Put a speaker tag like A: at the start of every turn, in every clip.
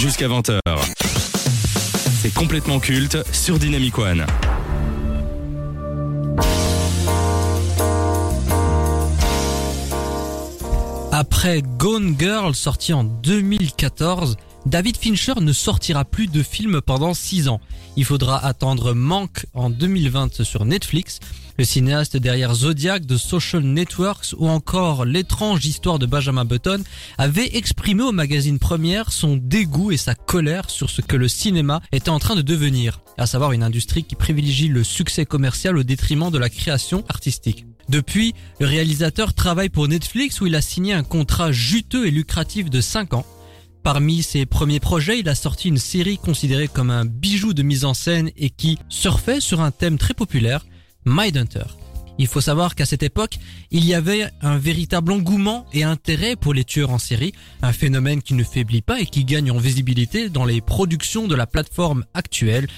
A: jusqu'à 20h. C'est complètement culte sur Dynamic One.
B: Après Gone Girl sorti en 2014, David Fincher ne sortira plus de films pendant 6 ans. Il faudra attendre Manque en 2020 sur Netflix, le cinéaste derrière Zodiac de Social Networks ou encore l'étrange histoire de Benjamin Button avait exprimé au magazine Première son dégoût et sa colère sur ce que le cinéma était en train de devenir, à savoir une industrie qui privilégie le succès commercial au détriment de la création artistique. Depuis, le réalisateur travaille pour Netflix où il a signé un contrat juteux et lucratif de 5 ans. Parmi ses premiers projets, il a sorti une série considérée comme un bijou de mise en scène et qui surfait sur un thème très populaire, Mindhunter. Il faut savoir qu'à cette époque, il y avait un véritable engouement et intérêt pour les tueurs en série, un phénomène qui ne faiblit pas et qui gagne en visibilité dans les productions de la plateforme actuelle.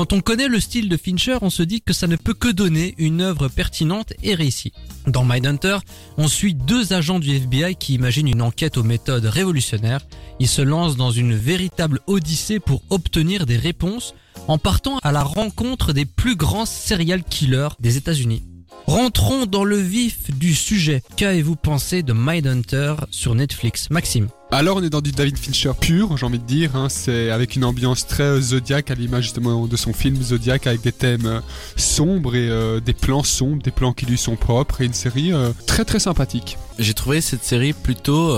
B: Quand on connaît le style de Fincher, on se dit que ça ne peut que donner une œuvre pertinente et réussie. Dans Mindhunter, on suit deux agents du FBI qui imaginent une enquête aux méthodes révolutionnaires. Ils se lancent dans une véritable odyssée pour obtenir des réponses en partant à la rencontre des plus grands serial killers des États-Unis. Rentrons dans le vif du sujet. Qu'avez-vous pensé de Mindhunter sur Netflix Maxime?
C: Alors on est dans du David Fincher pur, j'ai envie de dire. Hein. C'est avec une ambiance très Zodiac à l'image justement de son film Zodiac avec des thèmes euh, sombres et euh, des plans sombres, des plans qui lui sont propres et une série euh, très très sympathique.
D: J'ai trouvé cette série plutôt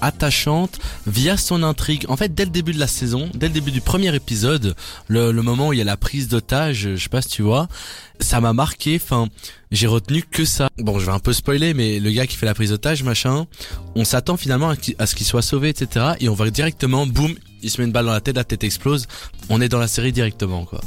D: attachante via son intrigue. En fait, dès le début de la saison, dès le début du premier épisode, le, le moment où il y a la prise d'otage, je sais pas si tu vois, ça m'a marqué. Enfin, j'ai retenu que ça. Bon, je vais un peu spoiler, mais le gars qui fait la prise d'otage, machin, on s'attend finalement à ce qu'il soit sauvé, etc. Et on va directement, boum, il se met une balle dans la tête, la tête explose. On est dans la série directement, quoi.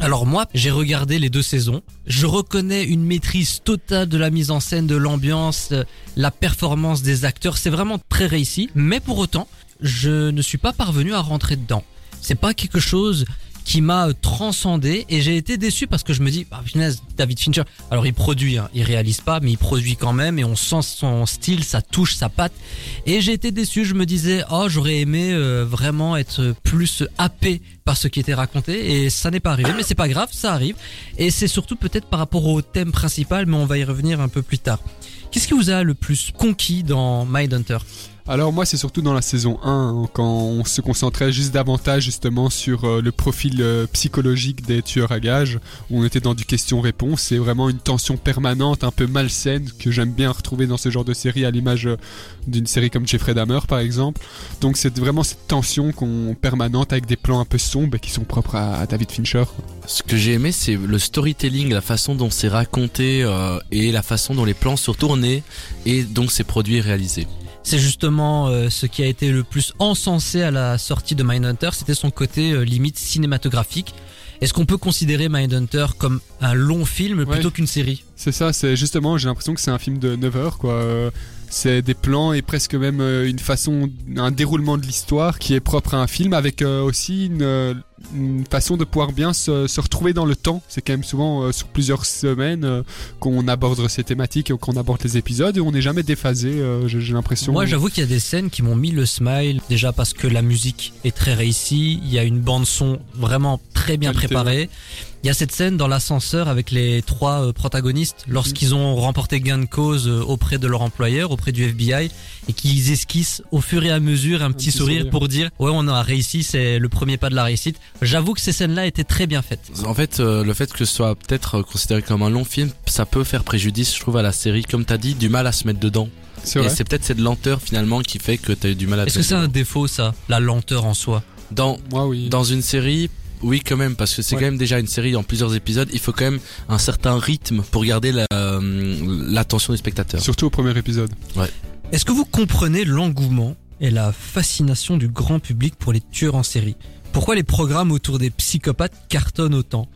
B: Alors moi, j'ai regardé les deux saisons. Je reconnais une maîtrise totale de la mise en scène, de l'ambiance, la performance des acteurs. C'est vraiment très réussi. Mais pour autant, je ne suis pas parvenu à rentrer dedans. C'est pas quelque chose qui m'a transcendé et j'ai été déçu parce que je me dis, bah, David Fincher, alors il produit, hein, il réalise pas, mais il produit quand même et on sent son style, sa touche, sa patte. Et j'ai été déçu, je me disais, oh, j'aurais aimé euh, vraiment être plus happé par ce qui était raconté et ça n'est pas arrivé, mais c'est pas grave, ça arrive. Et c'est surtout peut-être par rapport au thème principal, mais on va y revenir un peu plus tard. Qu'est-ce qui vous a le plus conquis dans Mindhunter?
C: Alors moi c'est surtout dans la saison 1 hein, quand on se concentrait juste davantage justement sur euh, le profil euh, psychologique des tueurs à gages où on était dans du question-réponse c'est vraiment une tension permanente un peu malsaine que j'aime bien retrouver dans ce genre de série à l'image euh, d'une série comme Jeffrey Dahmer par exemple. Donc c'est vraiment cette tension qu'on permanente avec des plans un peu sombres qui sont propres à, David Fincher.
D: Ce que j'ai aimé c'est le storytelling, la façon dont c'est raconté et la façon dont les plans sont tournés et donc ces produits réalisés.
B: C'est justement euh, ce qui a été le plus encensé à la sortie de Mindhunter, c'était son côté euh, limite cinématographique. Est-ce qu'on peut considérer Mindhunter comme un long film plutôt qu'une série?
C: C'est ça, c'est justement, j'ai l'impression que c'est un film de 9 heures quoi. Euh, c'est des plans et presque même une façon, un déroulement de l'histoire qui est propre à un film avec aussi une, une façon de pouvoir bien se, retrouver dans le temps. C'est quand même souvent euh, sur plusieurs semaines euh, qu'on aborde ces thématiques, qu'on aborde les épisodes et on n'est jamais déphasé, euh, j'ai l'impression.
B: Moi j'avoue qu'il y a des scènes qui m'ont mis le smile, déjà parce que la musique est très réussie, il y a une bande son vraiment très bien préparée. Il y a cette scène dans l'ascenseur avec les trois protagonistes lorsqu'ils ont remporté gain de cause auprès de leur employeur, auprès du FBI, et qu'ils esquissent au fur et à mesure un, petit, sourire, pour dire ouais on a réussi, c'est le premier pas de la réussite. J'avoue que ces scènes-là étaient très bien faites.
D: En fait, euh, le fait que ce soit peut-être considéré comme un long film, ça peut faire préjudice, je trouve, à la série. Comme t'as dit, du mal à se mettre dedans. Et c'est peut-être cette lenteur finalement qui fait que t'as eu du mal à.
B: Est-ce que c'est un défaut ça, la lenteur en soi?
D: Dans oui. dans une série, oui, quand même, parce que c'est quand même déjà une série en plusieurs épisodes. Il faut quand même un certain rythme pour garder euh, l'attention des spectateurs.
C: Surtout au premier épisode.
D: Ouais.
B: Est-ce que vous comprenez l'engouement et la fascination du grand public pour les tueurs en série? Pourquoi les programmes autour des psychopathes cartonnent autant?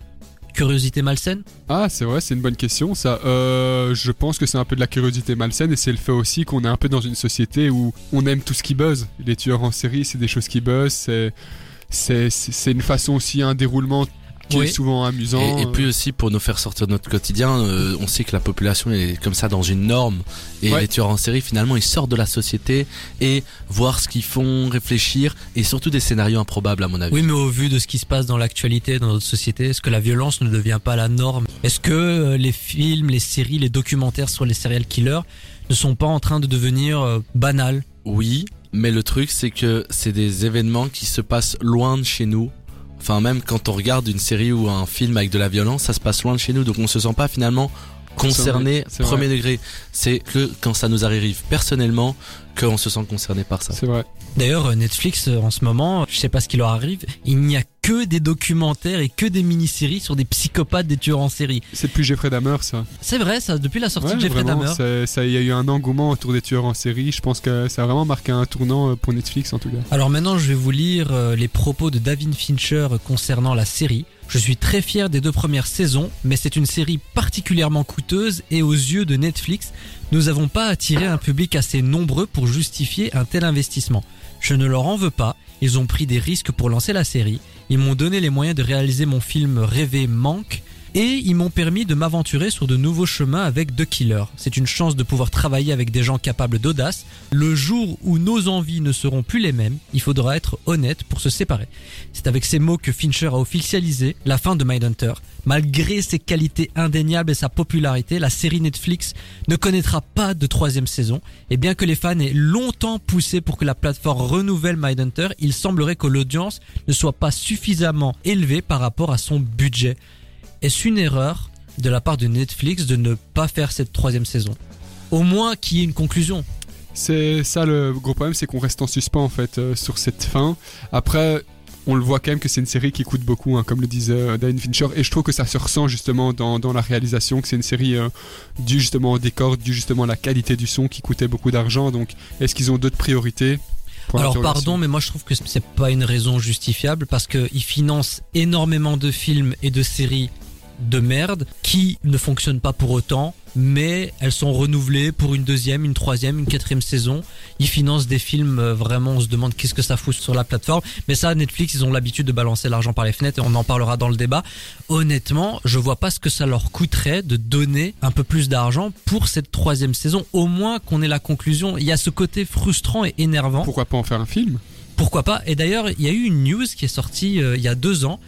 B: Curiosité malsaine?
C: Ah, c'est vrai, c'est une bonne question ça. Euh, je pense que c'est un peu de la curiosité malsaine et c'est le fait aussi qu'on est un peu dans une société où on aime tout ce qui buzz. Les tueurs en série, c'est des choses qui buzzent, c'est, c'est, une façon aussi, un déroulement qui
B: Oui.
C: est souvent amusant.
D: Et, et puis
C: euh,
D: aussi pour nous faire sortir de notre quotidien, euh, on sait que la population est comme ça dans une norme et
C: Ouais.
D: les tueurs en série finalement ils sortent de la société et voir ce qu'ils font, réfléchir et surtout des scénarios improbables à mon avis.
B: Oui, mais au vu de ce qui se passe dans l'actualité, dans notre société, est-ce que la violence ne devient pas la norme? Est-ce que euh, les films, les séries, les documentaires sur les serial killers ne sont pas en train de devenir euh, banals?
D: Oui, mais le truc c'est que c'est des événements qui se passent loin de chez nous. Enfin même quand on regarde une série ou un film avec de la violence, ça se passe loin de chez nous, donc on se sent pas finalement concerné premier
C: vrai.
D: degré. C'est que quand ça nous arrive personnellement qu'on se sent concerné par ça.
C: C'est vrai.
B: D'ailleurs, euh, Netflix, euh, en ce moment, je sais pas ce qui leur arrive, il n'y a que des documentaires et que des mini-séries sur des psychopathes, des tueurs en série.
C: C'est plus Jeffrey Dahmer, ça.
B: C'est vrai, ça, depuis la sortie
C: Ouais,
B: de Jeffrey
C: vraiment,
B: Dahmer.
C: il y a eu un engouement autour des tueurs en série. Je pense que ça a vraiment marqué un tournant euh, pour Netflix en tout cas.
B: Alors maintenant, je vais vous lire les propos de David Fincher concernant la série. Je suis très fier des deux premières saisons, mais c'est une série particulièrement coûteuse et aux yeux de Netflix, nous n'avons pas attiré un public assez nombreux pour justifier un tel investissement. Je ne leur en veux pas, ils ont pris des risques pour lancer la série, ils m'ont donné les moyens de réaliser mon film rêvé Manque, et ils m'ont permis de m'aventurer sur de nouveaux chemins avec The Killer. C'est une chance de pouvoir travailler avec des gens capables d'audace. Le jour où nos envies ne seront plus les mêmes, il faudra être honnête pour se séparer. C'est avec ces mots que Fincher a officialisé la fin de Mindhunter. Malgré ses qualités indéniables et sa popularité, la série Netflix ne connaîtra pas de troisième saison. Et bien que les fans aient longtemps poussé pour que la plateforme renouvelle Mindhunter, il semblerait que l'audience ne soit pas suffisamment élevée par rapport à son budget. Est-ce une erreur de la part de Netflix de ne pas faire cette troisième saison? Au moins qu'il y ait une conclusion.
C: C'est ça le gros problème, c'est qu'on reste en suspens en fait euh, sur cette fin. Après, on le voit quand même que c'est une série qui coûte beaucoup, hein, comme le disait euh, David Fincher, et je trouve que ça se ressent justement dans, dans la réalisation, que c'est une série euh, due justement au décor, due justement à la qualité du son qui coûtait beaucoup d'argent. Donc, est-ce qu'ils ont d'autres priorités
B: Alors pardon, mais moi je trouve que c'est pas une raison justifiable parce qu'ils financent énormément de films et de séries de merde qui ne fonctionnent pas pour autant, mais elles sont renouvelées pour une deuxième, une troisième, une quatrième saison. Ils financent des films euh, vraiment, on se demande qu'est-ce que ça fout sur la plateforme. Mais ça, Netflix, ils ont l'habitude de balancer l'argent par les fenêtres et on en parlera dans le débat. Honnêtement, je vois pas ce que ça leur coûterait de donner un peu plus d'argent pour cette troisième saison. Au moins qu'on ait la conclusion. Il y a ce côté frustrant et énervant.
C: Pourquoi pas en faire un film?
B: Pourquoi pas? Et d'ailleurs, il y a eu une news qui est sortie euh, il y a deux ans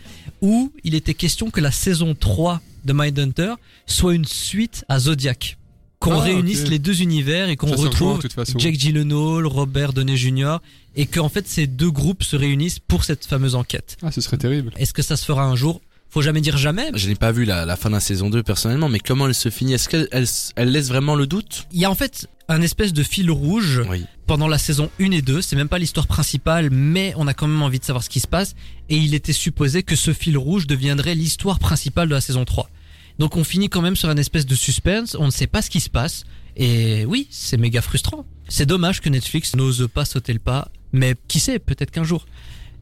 B: où il était question que la saison 3 de Mindhunter soit une suite à Zodiac. Qu'on
C: Ah,
B: réunisse les deux univers et qu'on retrouve
C: façon.
B: Jake Gyllenhaal, Robert Downey Jr. et qu'en fait ces deux groupes se réunissent pour cette fameuse enquête.
C: Ah, ce serait terrible.
B: Est-ce que ça se fera un jour? Faut jamais dire jamais.
D: Je n'ai pas vu la, la fin de la saison 2 personnellement, mais comment elle se finit? Est-ce qu'elle elle, elle laisse vraiment le doute?
B: Il y a en fait un espèce de fil rouge
D: Oui.
B: pendant la saison 1 et 2, c'est même pas l'histoire principale, mais on a quand même envie de savoir ce qui se passe, et il était supposé que ce fil rouge deviendrait l'histoire principale de la saison 3. Donc on finit quand même sur un espèce de suspense, on ne sait pas ce qui se passe, et oui, c'est méga frustrant. C'est dommage que Netflix n'ose pas sauter le pas, mais qui sait, peut-être qu'un jour.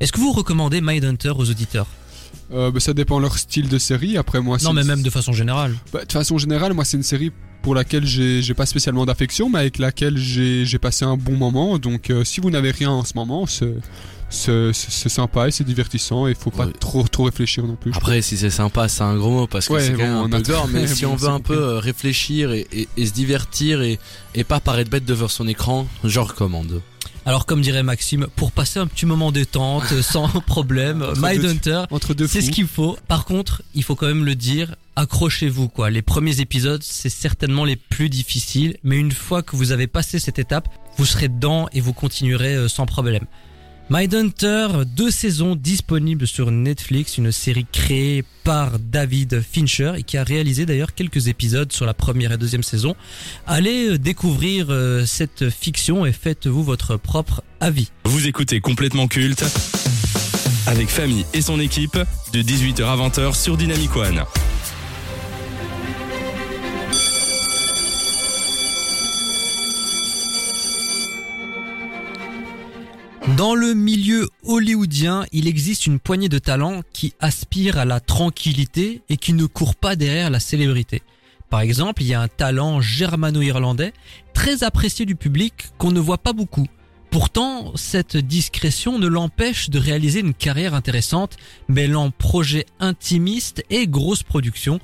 B: Est-ce que vous recommandez Mindhunter aux auditeurs?
C: Euh, bah, ça dépend leur style de série. Après, moi,
B: Non, mais même de façon générale.
C: Bah, de façon générale, moi, c'est une série pour laquelle j'ai j'ai pas spécialement d'affection, mais avec laquelle j'ai j'ai passé un bon moment. Donc, euh, si vous n'avez rien en ce moment, c'est sympa et c'est divertissant et faut pas
D: Ouais.
C: trop trop réfléchir non plus.
D: Après, si c'est sympa, c'est un gros mot parce que
C: Ouais,
D: c'est quand
C: bon,
D: même un peu
C: a-
D: gore. Mais si on veut un peu euh, réfléchir et, et- et se divertir et, et pas paraître bête devant son écran, je recommande.
B: Alors comme dirait Maxime, pour passer un petit moment détente, euh, sans problème, Mindhunter, C'est ce qu'il faut. Par contre, il faut quand même le dire, accrochez-vous quoi. Les premiers épisodes, c'est certainement les plus difficiles, mais une fois que vous avez passé cette étape, vous serez dedans et vous continuerez euh, sans problème. Mindhunter, deux saisons disponibles sur Netflix, une série créée par David Fincher et qui a réalisé d'ailleurs quelques épisodes sur la première et deuxième saison. Allez euh, découvrir euh, cette fiction et faites-vous votre propre avis.
A: Vous écoutez complètement culte avec Famille et son équipe de 18h à 20h sur Dynamic One.
B: Dans le milieu hollywoodien, il existe une poignée de talents qui aspirent à la tranquillité et qui ne courent pas derrière la célébrité. Par exemple, il y a un talent germano-irlandais très apprécié du public qu'on ne voit pas beaucoup. Pourtant, cette discrétion ne l'empêche de réaliser une carrière intéressante, mêlant projets intimistes et grosses productions.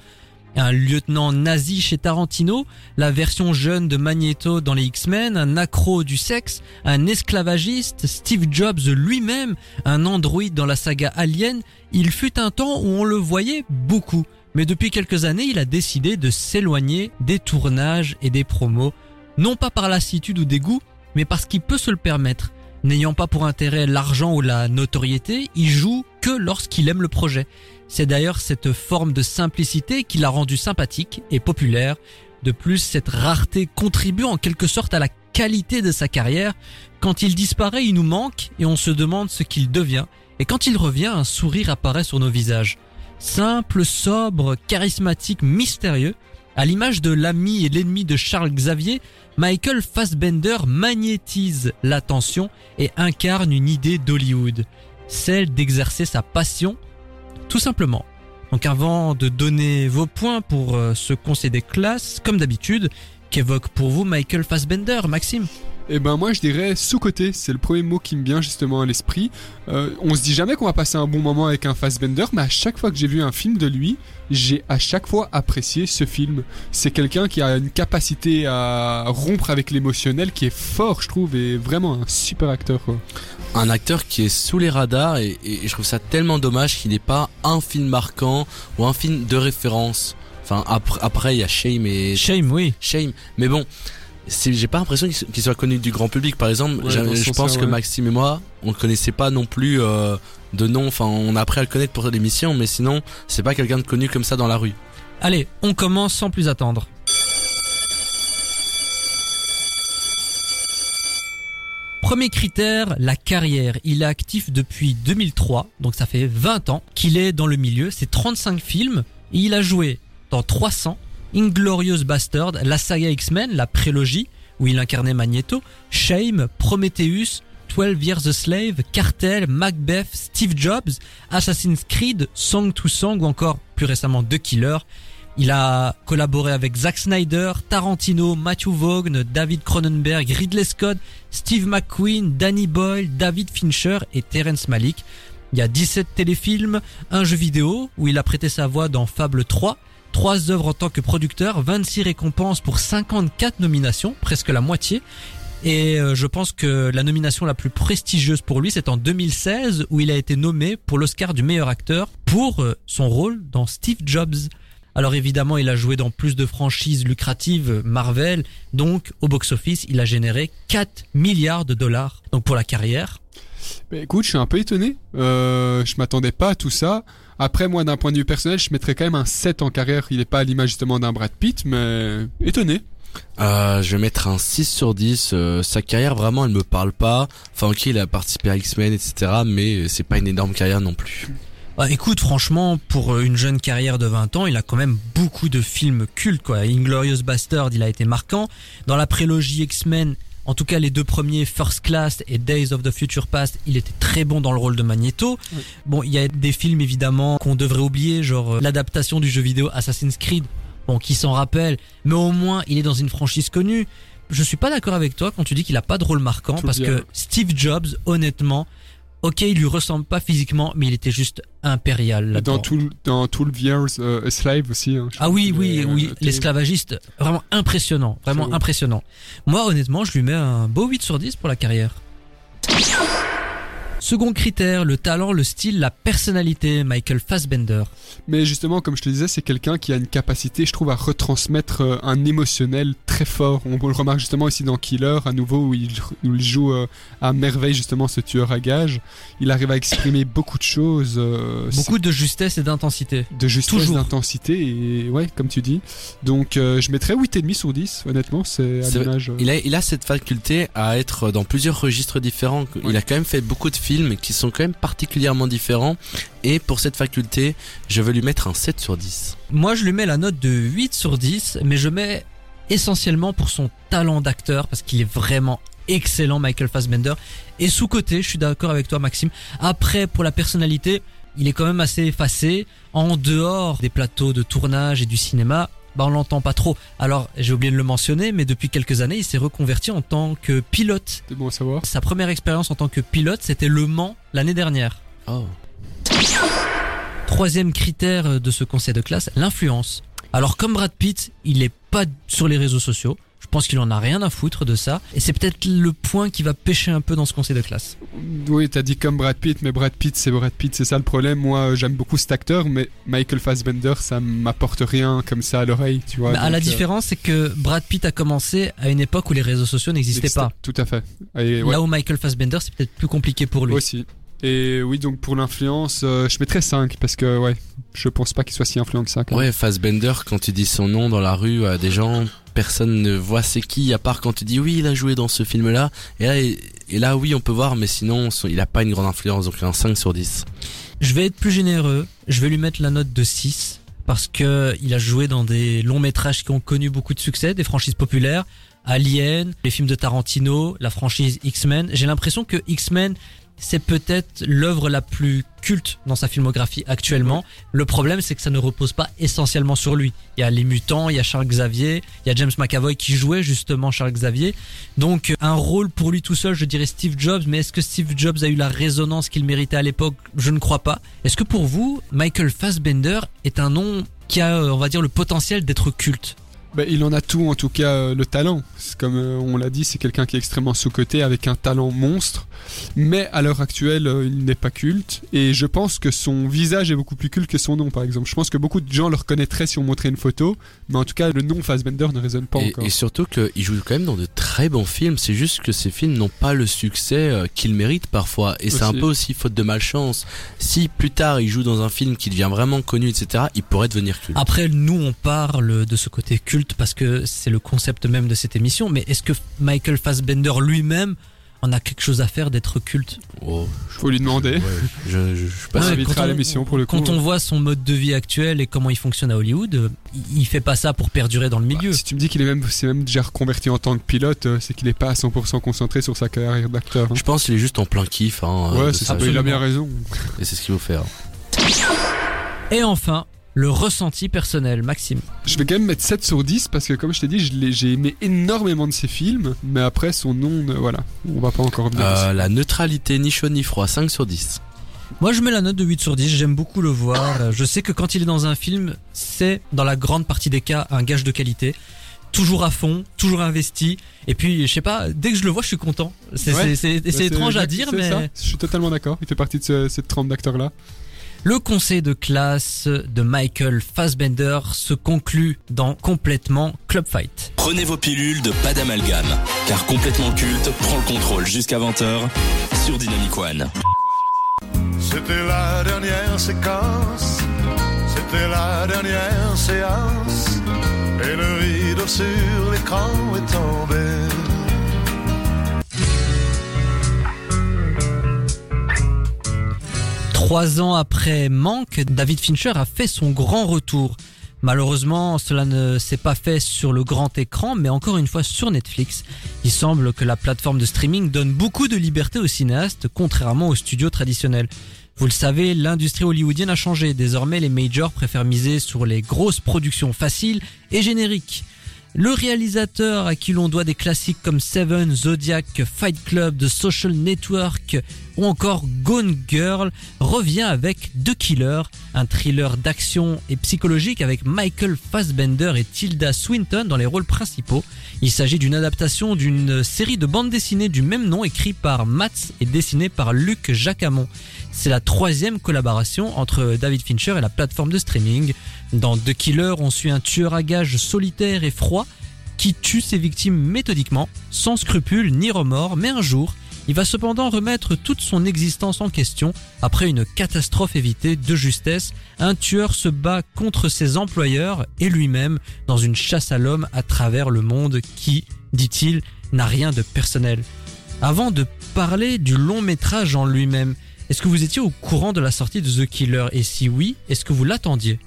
B: Un lieutenant nazi chez Tarantino, la version jeune de Magneto dans les X-Men, un accro du sexe, un esclavagiste, Steve Jobs lui-même, un androïde dans la saga Alien, il fut un temps où on le voyait beaucoup. Mais depuis quelques années, il a décidé de s'éloigner des tournages et des promos, non pas par lassitude ou dégoût, mais parce qu'il peut se le permettre. N'ayant pas pour intérêt l'argent ou la notoriété, il joue que lorsqu'il aime le projet. C'est d'ailleurs cette forme de simplicité qui l'a rendu sympathique et populaire. De plus, cette rareté contribue en quelque sorte à la qualité de sa carrière. Quand il disparaît, il nous manque et on se demande ce qu'il devient. Et quand il revient, un sourire apparaît sur nos visages. Simple, sobre, charismatique, mystérieux, à l'image de l'ami et l'ennemi de Charles Xavier, Michael Fassbender magnétise l'attention et incarne une idée d'Hollywood, celle d'exercer sa passion, tout simplement. Donc avant de donner vos points pour euh, ce conseil des classes, comme d'habitude, qu'évoque pour vous Michael Fassbender, Maxime?
C: Eh ben moi je dirais sous-côté, c'est le premier mot qui me vient justement à l'esprit. Euh, on se dit jamais qu'on va passer un bon moment avec un Fassbender, mais à chaque fois que j'ai vu un film de lui, j'ai à chaque fois apprécié ce film. C'est quelqu'un qui a une capacité à rompre avec l'émotionnel qui est fort, je trouve, et vraiment un super acteur.
D: Un acteur qui est sous les radars et, et je trouve ça tellement dommage qu'il n'ait pas un film marquant ou un film de référence. Enfin après, après il y a Shame et
B: Shame, oui.
D: Shame, mais bon. J'ai pas l'impression qu'il soit connu du grand public. Par exemple,
C: Ouais,
D: je pense que
C: ouais.
D: Maxime et moi, on le connaissait pas non plus euh, de nom. Enfin, on a appris à le connaître pour l'émission, mais sinon, c'est pas quelqu'un de connu comme ça dans la rue.
B: Allez, on commence sans plus attendre. Premier critère, la carrière. Il est actif depuis 2003, donc ça fait 20 ans qu'il est dans le milieu. C'est 35 films. Et il a joué dans 300, Inglorious Bastard, la saga X-Men, la prélogie, où il incarnait Magneto, Shame, Prometheus, 12 Years a Slave, Cartel, Macbeth, Steve Jobs, Assassin's Creed, Song to Song ou encore plus récemment The Killer. Il a collaboré avec Zack Snyder, Tarantino, Matthew Vaughn, David Cronenberg, Ridley Scott, Steve McQueen, Danny Boyle, David Fincher et Terrence Malick. Il y a 17 téléfilms, un jeu vidéo où il a prêté sa voix dans Fable 3, trois œuvres en tant que producteur, 26 récompenses pour 54 nominations, presque la moitié. Et euh, je pense que la nomination la plus prestigieuse pour lui, c'est en 2016 où il a été nommé pour l'Oscar du meilleur acteur pour euh, son rôle dans Steve Jobs. Alors évidemment, il a joué dans plus de franchises lucratives Marvel, donc au box-office, il a généré 4 milliards de dollars. Donc pour la carrière,
C: Bah, écoute, je suis un peu étonné. Euh, je m'attendais pas à tout ça. Après, moi, d'un point de vue personnel, je mettrais quand même un 7 en carrière. Il est pas à l'image justement d'un Brad Pitt, mais étonné.
D: Euh, je vais mettre un 6 sur 10. Euh, sa carrière, vraiment, elle me parle pas. Enfin, ok, il a participé à X-Men, etc. Mais c'est pas une énorme carrière non plus.
B: Bah, écoute, franchement, pour euh, une jeune carrière de 20 ans, il a quand même beaucoup de films cultes, quoi. Inglorious Bastard, il a été marquant. Dans la prélogie X-Men, en tout cas les deux premiers, First Class et Days of the Future Past, il était très bon dans le rôle de Magneto.
C: Oui.
B: Bon, il y a des films évidemment qu'on devrait oublier, genre euh, l'adaptation du jeu vidéo Assassin's Creed. Bon, qui s'en rappelle, mais au moins il est dans une franchise connue. Je suis pas d'accord avec toi quand tu dis qu'il a pas de rôle marquant
C: Tout
B: parce
C: bien.
B: que Steve Jobs, honnêtement, ok, il lui ressemble pas physiquement, mais il était juste impérial.
C: Dans tout, dans tout le Years euh, a Slave aussi. hein,
B: Ah oui, oui, oui,
C: euh,
B: l'esclavagiste, vraiment impressionnant, vraiment impressionnant. Moi, honnêtement, je lui mets un beau 8 sur 10 pour la carrière. Second critère, le talent, le style, la personnalité, Michael Fassbender.
C: Mais justement, comme je te disais, c'est quelqu'un qui a une capacité, je trouve, à retransmettre euh, un émotionnel très fort. On le remarque justement aussi dans Killer, à nouveau, où il, où il joue euh, à merveille justement ce tueur à gages. Il arrive à exprimer beaucoup de choses. euh,
B: Beaucoup de justesse et d'intensité.
C: de justesse,
B: Toujours.
C: d'intensité, et ouais, comme tu dis. Donc, euh, je mettrais 8,5 sur 10, honnêtement, c'est à l'image.
D: Il a, il a cette faculté à être dans plusieurs registres différents. Il
C: Ouais.
D: a quand même fait beaucoup de films qui sont quand même particulièrement différents. Et pour cette faculté, je veux lui mettre un 7 sur 10.
B: Moi, je lui mets la note de 8 sur 10, mais je mets essentiellement pour son talent d'acteur, parce qu'il est vraiment excellent, Michael Fassbender. Et sous-côté, je suis d'accord avec toi, Maxime. Après, pour la personnalité, il est quand même assez effacé. En dehors des plateaux de tournage et du cinéma, bah on l'entend pas trop. Alors j'ai oublié de le mentionner, mais depuis quelques années, il s'est reconverti en tant que pilote.
C: C'est bon à savoir.
B: Sa première expérience en tant que pilote, c'était Le Mans l'année dernière.
D: Oh.
B: Troisième critère de ce conseil de classe, l'influence. Alors comme Brad Pitt, il est pas sur les réseaux sociaux. Je pense qu'il en a rien à foutre de ça. Et c'est peut-être le point qui va pêcher un peu dans ce conseil de classe.
C: Oui, t'as dit comme Brad Pitt, mais Brad Pitt, c'est Brad Pitt, c'est ça le problème. Moi, j'aime beaucoup cet acteur, mais Michael Fassbender, ça m'apporte rien comme ça à l'oreille, tu vois.
B: Bah, à la
C: euh,
B: différence, c'est que Brad Pitt a commencé à une époque où les réseaux sociaux n'existaient pas.
C: Tout à fait. Et ouais,
B: Là où Michael Fassbender, c'est peut-être plus compliqué pour lui.
C: aussi. Et oui, donc pour l'influence, euh, je mettrais 5 parce que ouais, je pense pas qu'il soit si influent que ça. quand.
D: Ouais, Fassbender, quand tu dis son nom dans la rue à des gens, personne ne voit c'est qui, à part quand tu dis oui, il a joué dans ce film-là. Et là, et, et là, oui, on peut voir, mais sinon, il a pas une grande influence, donc un 5 sur 10.
B: Je vais être plus généreux. Je vais lui mettre la note de 6 parce que il a joué dans des longs métrages qui ont connu beaucoup de succès, des franchises populaires, Alien, les films de Tarantino, la franchise X-Men. J'ai l'impression que X-Men c'est peut-être l'œuvre la plus culte dans sa filmographie actuellement. Le problème, c'est que ça ne repose pas essentiellement sur lui. Il y a les mutants, il y a Charles Xavier, il y a James McAvoy qui jouait justement Charles Xavier. Donc, un rôle pour lui tout seul, je dirais Steve Jobs, mais est-ce que Steve Jobs a eu la résonance qu'il méritait à l'époque? Je ne crois pas. Est-ce que pour vous, Michael Fassbender est un nom qui a, euh, on va dire, le potentiel d'être culte?
C: Bah, il en a tout, en tout cas euh, le talent. Comme euh, on l'a dit, c'est quelqu'un qui est extrêmement sous-coté avec un talent monstre. Mais à l'heure actuelle, euh, il n'est pas culte. Et je pense que son visage est beaucoup plus culte que son nom, par exemple. Je pense que beaucoup de gens le reconnaîtraient si on montrait une photo. Mais en tout cas, le nom Fassbender ne résonne pas
D: Et,
C: encore.
D: et surtout qu'il joue quand même dans de très bons films. C'est juste que ces films n'ont pas le succès euh, qu'ils méritent parfois. Et c'est un peu aussi faute de malchance. Si plus tard il joue dans un film qui devient vraiment connu, etc., il pourrait devenir culte.
B: Après, nous, on parle de ce côté culte parce que c'est le concept même de cette émission. Mais est-ce que Michael Fassbender lui-même en a quelque chose à faire d'être culte
D: Oh,
C: Faut lui demander.
D: ouais, je, je, je suis pas
C: On
B: Ouais,
C: à
B: on-
C: l'émission pour le coup.
B: Quand on voit son mode de vie actuel et comment il fonctionne à Hollywood, euh, il- il fait pas ça pour perdurer dans le milieu.
C: Bah, si tu me dis qu'il est même, c'est même déjà reconverti en tant que pilote, euh, c'est qu'il est pas à 100% concentré sur sa carrière d'acteur. hein.
D: Je pense qu'il est juste en plein kiff. Hein, euh,
C: Ouais, c'est ça. Il a bien raison.
D: Et c'est ce qu'il faut faire.
B: Et enfin, le ressenti personnel, Maxime.
C: Je vais quand même mettre 7 sur 10 parce que comme je t'ai dit, je l'ai- j'ai aimé énormément de ses films, mais après son nom, ne- voilà, on va pas encore revenir
D: Euh, la neutralité, ni chaud ni froid, 5 sur 10.
B: Moi, je mets la note de 8 sur 10. J'aime beaucoup le voir. Je sais que quand il est dans un film, c'est dans la grande partie des cas un gage de qualité. Toujours à fond, toujours investi. Et puis, je sais pas, dès que je le vois, je suis content. C'est
C: Ouais. Bah,
B: étrange à dire,
C: c'est
B: mais
C: ça. Je suis totalement d'accord. Il fait partie de ce- cette trempe d'acteurs-là.
B: Le conseil de classe de Michael Fassbender se conclut dans complètement Club Fight.
A: Prenez vos pilules de pas d'amalgame, car complètement culte prend le contrôle jusqu'à 20h sur Dynamic One.
E: C'était la dernière séquence, c'était la dernière séance, et le rideau sur l'écran est tombé.
B: Trois ans après Manque, David Fincher a fait son grand retour. Malheureusement, cela ne s'est pas fait sur le grand écran, mais encore une fois sur Netflix. Il semble que la plateforme de streaming donne beaucoup de liberté aux cinéastes, contrairement aux studios traditionnels. Vous le savez, l'industrie hollywoodienne a changé. Désormais, les majors préfèrent miser sur les grosses productions faciles et génériques. Le réalisateur à qui l'on doit des classiques comme Seven, Zodiac, Fight Club, The Social Network ou encore Gone Girl revient avec The Killer, un thriller d'action et psychologique avec Michael Fassbender et Tilda Swinton dans les rôles principaux. Il s'agit d'une adaptation d'une série de bandes dessinées du même nom écrit par Mats et dessinée par Luc Jacamon. C'est la troisième collaboration entre David Fincher et la plateforme de streaming. Dans The Killer, on suit un tueur à gages solitaire et froid qui tue ses victimes méthodiquement, sans scrupules ni remords, mais un jour, il va cependant remettre toute son existence en question. Après une catastrophe évitée de justesse, un tueur se bat contre ses employeurs et lui-même dans une chasse à l'homme à travers le monde qui, dit-il, n'a rien de personnel. Avant de parler du long métrage en lui-même, est-ce que vous étiez au courant de la sortie de The Killer? Et si oui, est-ce que vous l'attendiez?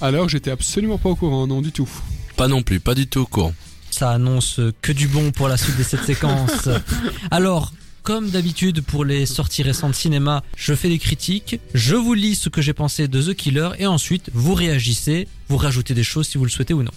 C: Alors, j'étais absolument pas au courant, non du tout.
D: Pas non plus, pas du tout au courant.
B: ça annonce que du bon pour la suite de cette séquence. Alors, comme d'habitude pour les sorties récentes cinéma, je fais des critiques, je vous lis ce que j'ai pensé de The Killer et ensuite vous réagissez, vous rajoutez des choses si vous le souhaitez ou non.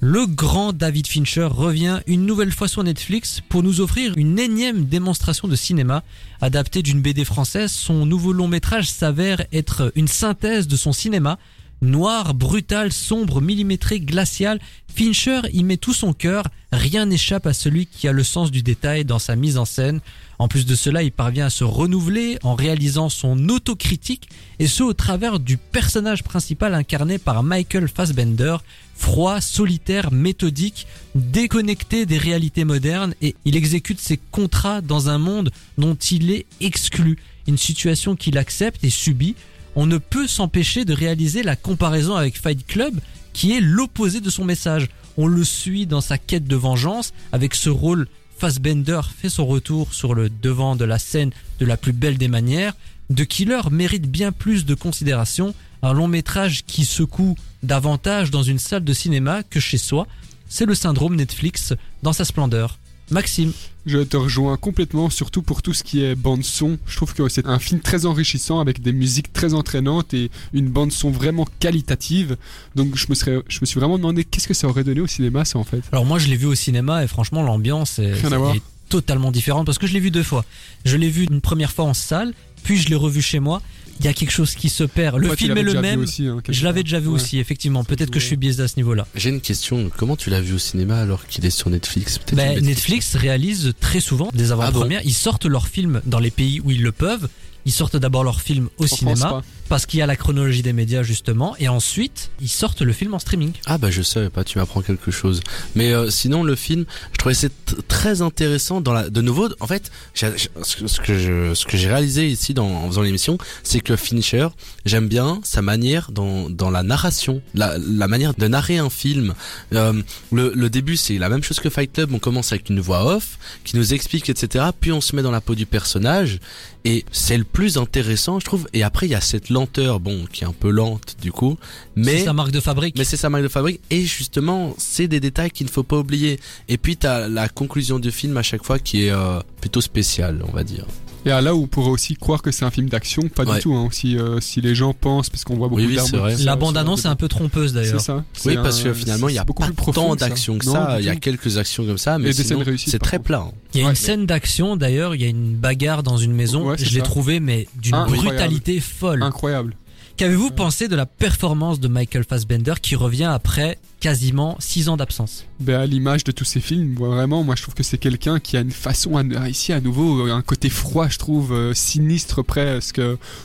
B: Le grand David Fincher revient une nouvelle fois sur Netflix pour nous offrir une énième démonstration de cinéma. Adapté d'une BD française, son nouveau long métrage s'avère être une synthèse de son cinéma. Noir, brutal, sombre, millimétré, glacial, Fincher y met tout son cœur, rien n'échappe à celui qui a le sens du détail dans sa mise en scène. En plus de cela, il parvient à se renouveler en réalisant son autocritique, et ce au travers du personnage principal incarné par Michael Fassbender, froid, solitaire, méthodique, déconnecté des réalités modernes, et il exécute ses contrats dans un monde dont il est exclu, une situation qu'il accepte et subit, on ne peut s'empêcher de réaliser la comparaison avec Fight Club, qui est l'opposé de son message. On le suit dans sa quête de vengeance, avec ce rôle Fassbender fait son retour sur le devant de la scène de la plus belle des manières. The Killer mérite bien plus de considération, un long métrage qui secoue davantage dans une salle de cinéma que chez soi. C'est le syndrome Netflix dans sa splendeur. Maxime.
C: Je te rejoins complètement, surtout pour tout ce qui est bande son. Je trouve que c'est un film très enrichissant avec des musiques très entraînantes et une bande son vraiment qualitative. Donc je me serais, je me suis vraiment demandé qu'est-ce que ça aurait donné au cinéma, ça en fait.
B: Alors moi je l'ai vu au cinéma et franchement l'ambiance est, est totalement différente parce que je l'ai vu deux fois. Je l'ai vu une première fois en salle, puis je l'ai revu chez moi. Il y a quelque chose qui se perd. Le
C: Toi,
B: film est le même.
C: aussi, hein,
B: Je l'avais déjà vu
C: Ouais.
B: aussi, effectivement. Peut-être que je suis biaisé à ce niveau-là.
D: J'ai une question. Comment tu l'as vu au cinéma alors qu'il est sur Netflix?
B: Ben, Netflix réalise très souvent des avant-premières. Ils sortent leurs films dans les pays où ils le peuvent. Ils sortent d'abord leurs films au
C: En France,
B: cinéma
C: pas.
B: Parce qu'il y a la chronologie des médias justement, et ensuite ils sortent le film en streaming.
D: Ah bah je savais pas, tu m'apprends quelque chose. Mais euh, sinon le film, je trouvais c'est très intéressant de nouveau en fait, ce que- j'ai réalisé ici en faisant l'émission, c'est que Fincher, j'aime bien sa manière dans la narration, la manière de narrer un film. Euh, le début c'est la même chose que Fight Club, on commence avec une voix off qui nous explique etc. Puis on se met dans la peau du personnage et c'est le plus intéressant je trouve. Et après il y a cette lenteur bon qui est un peu lente du coup, mais
B: C'est sa marque de fabrique.
D: mais c'est sa marque de fabrique et justement c'est des détails qu'il ne faut pas oublier. Et puis t'as la conclusion du film à chaque fois qui est euh, plutôt spéciale on va dire.
C: Et à là où on pourrait aussi croire que c'est un film d'action, pas
D: Ouais.
C: du tout. Hein, aussi, euh, si les gens pensent, parce qu'on voit beaucoup
D: Oui, oui,
C: d'armes.
D: c'est vrai.
B: La bande-annonce est
C: c'est
B: un peu trompeuse
C: C'est
B: d'ailleurs.
C: ça.
D: Oui
C: C'est
D: parce que finalement il y a
C: c'est beaucoup
D: pas tant d'actions que ça. Il y a quelques actions comme ça, mais c'est très
C: contre.
D: plat. hein.
B: Il y a
C: Ouais.
B: une scène d'action d'ailleurs, il y a une bagarre dans une maison.
C: Ouais, c'est
B: je l'ai
C: ça.
B: trouvé mais d'une brutalité folle.
C: Incroyable.
B: Qu'avez-vous pensé de la performance de Michael Fassbender qui revient après quasiment 6 ans d'absence
C: Ben, à l'image de tous ces films, vraiment, moi je trouve que c'est quelqu'un qui a une façon, à, ici à nouveau, euh, un côté froid, je trouve, euh, sinistre presque,